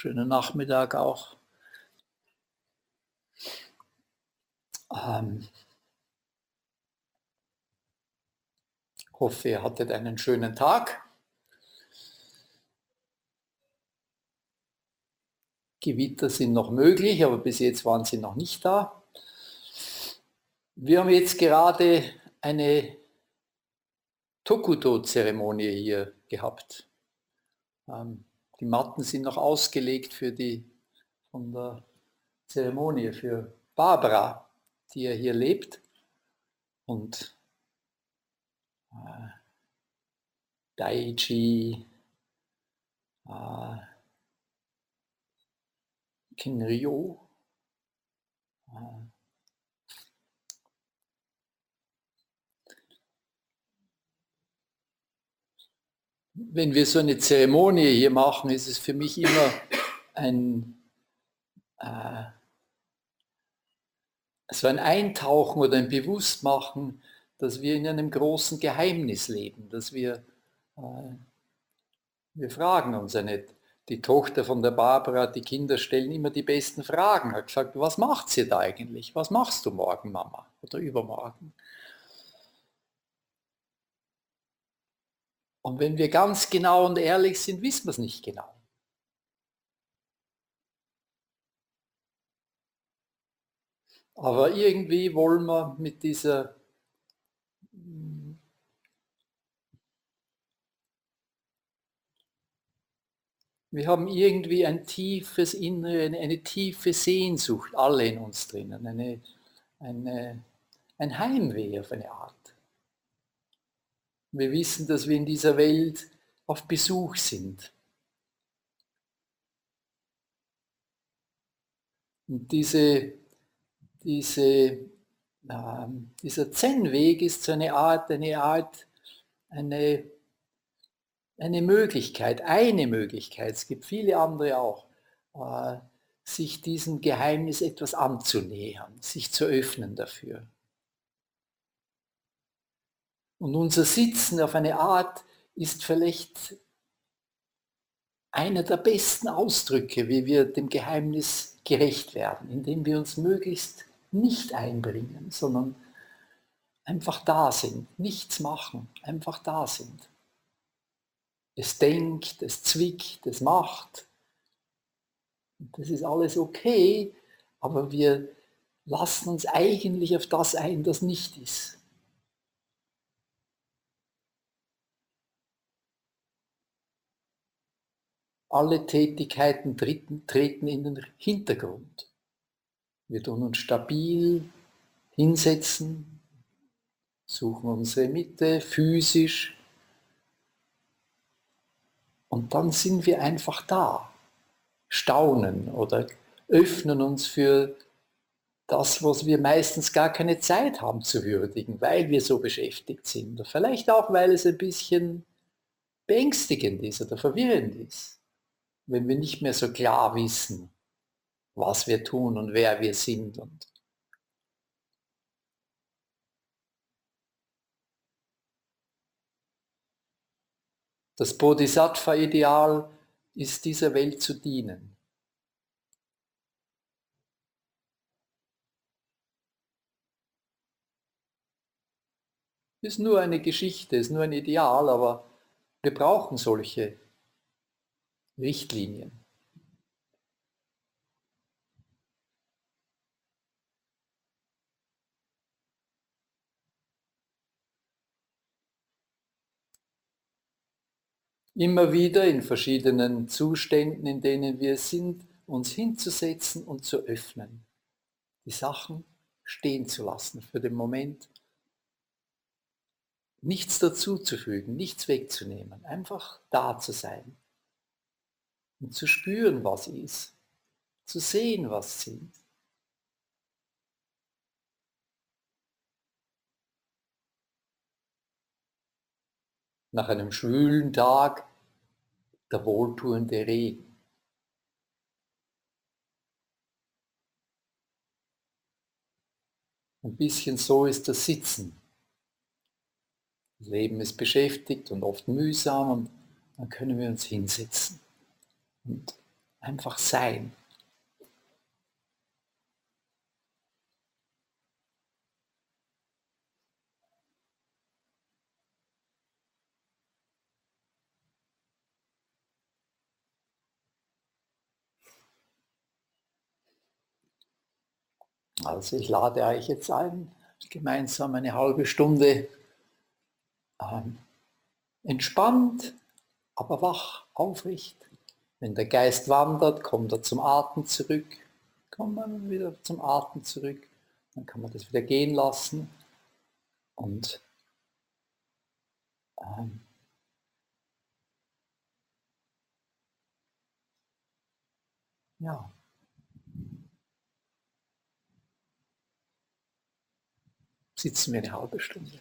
Schönen Nachmittag auch. Ähm, hoffe, ihr hattet einen schönen Tag. Gewitter sind noch möglich, aber bis jetzt waren sie noch nicht da. Wir haben jetzt gerade eine Tokuto-Zeremonie hier gehabt. Ähm, die Matten sind noch ausgelegt für die von der Zeremonie für Barbara, die ja hier lebt. Und äh, Daichi, äh, Kinryo, äh, wenn wir so eine Zeremonie hier machen, ist es für mich immer ein, äh, so ein Eintauchen oder ein Bewusstmachen, dass wir in einem großen Geheimnis leben, dass wir, äh, wir fragen uns ja nicht. Die Tochter von der Barbara, die Kinder stellen immer die besten Fragen. Hat gesagt, was macht sie da eigentlich? Was machst du morgen, Mama? Oder übermorgen? Und wenn wir ganz genau und ehrlich sind, wissen wir es nicht genau. Aber irgendwie wollen wir mit dieser Wir haben irgendwie ein tiefes Innere, eine, eine, tiefe Sehnsucht, alle in uns drinnen, eine, eine, ein Heimweh auf eine Art. Wir wissen, dass wir in dieser Welt auf Besuch sind. Und diese, diese, äh, dieser Zen-Weg ist so eine Art, eine Art, eine, eine Möglichkeit, eine Möglichkeit, es gibt viele andere auch, äh, sich diesem Geheimnis etwas anzunähern, sich zu öffnen dafür. Und unser Sitzen auf eine Art ist vielleicht einer der besten Ausdrücke, wie wir dem Geheimnis gerecht werden, indem wir uns möglichst nicht einbringen, sondern einfach da sind, nichts machen, einfach da sind. Es denkt, es zwickt, es macht. Das ist alles okay, aber wir lassen uns eigentlich auf das ein, das nicht ist. Alle Tätigkeiten treten in den Hintergrund. Wir tun uns stabil hinsetzen, suchen unsere Mitte physisch und dann sind wir einfach da, staunen oder öffnen uns für das, was wir meistens gar keine Zeit haben zu würdigen, weil wir so beschäftigt sind. Vielleicht auch, weil es ein bisschen beängstigend ist oder verwirrend ist wenn wir nicht mehr so klar wissen, was wir tun und wer wir sind. Und das Bodhisattva-Ideal ist dieser Welt zu dienen. Ist nur eine Geschichte, ist nur ein Ideal, aber wir brauchen solche Richtlinien. Immer wieder in verschiedenen Zuständen, in denen wir sind, uns hinzusetzen und zu öffnen. Die Sachen stehen zu lassen für den Moment. Nichts dazuzufügen, nichts wegzunehmen, einfach da zu sein und zu spüren, was ist, zu sehen, was sind. Nach einem schwülen Tag der wohltuende Regen. Ein bisschen so ist das Sitzen. Das Leben ist beschäftigt und oft mühsam und dann können wir uns hinsetzen und Einfach sein. Also ich lade euch jetzt ein, gemeinsam eine halbe Stunde ähm, entspannt, aber wach, aufrecht. Wenn der Geist wandert, kommt er zum Atem zurück. Kommt man wieder zum Atem zurück. Dann kann man das wieder gehen lassen. Und ähm, ja, sitzen wir eine halbe Stunde.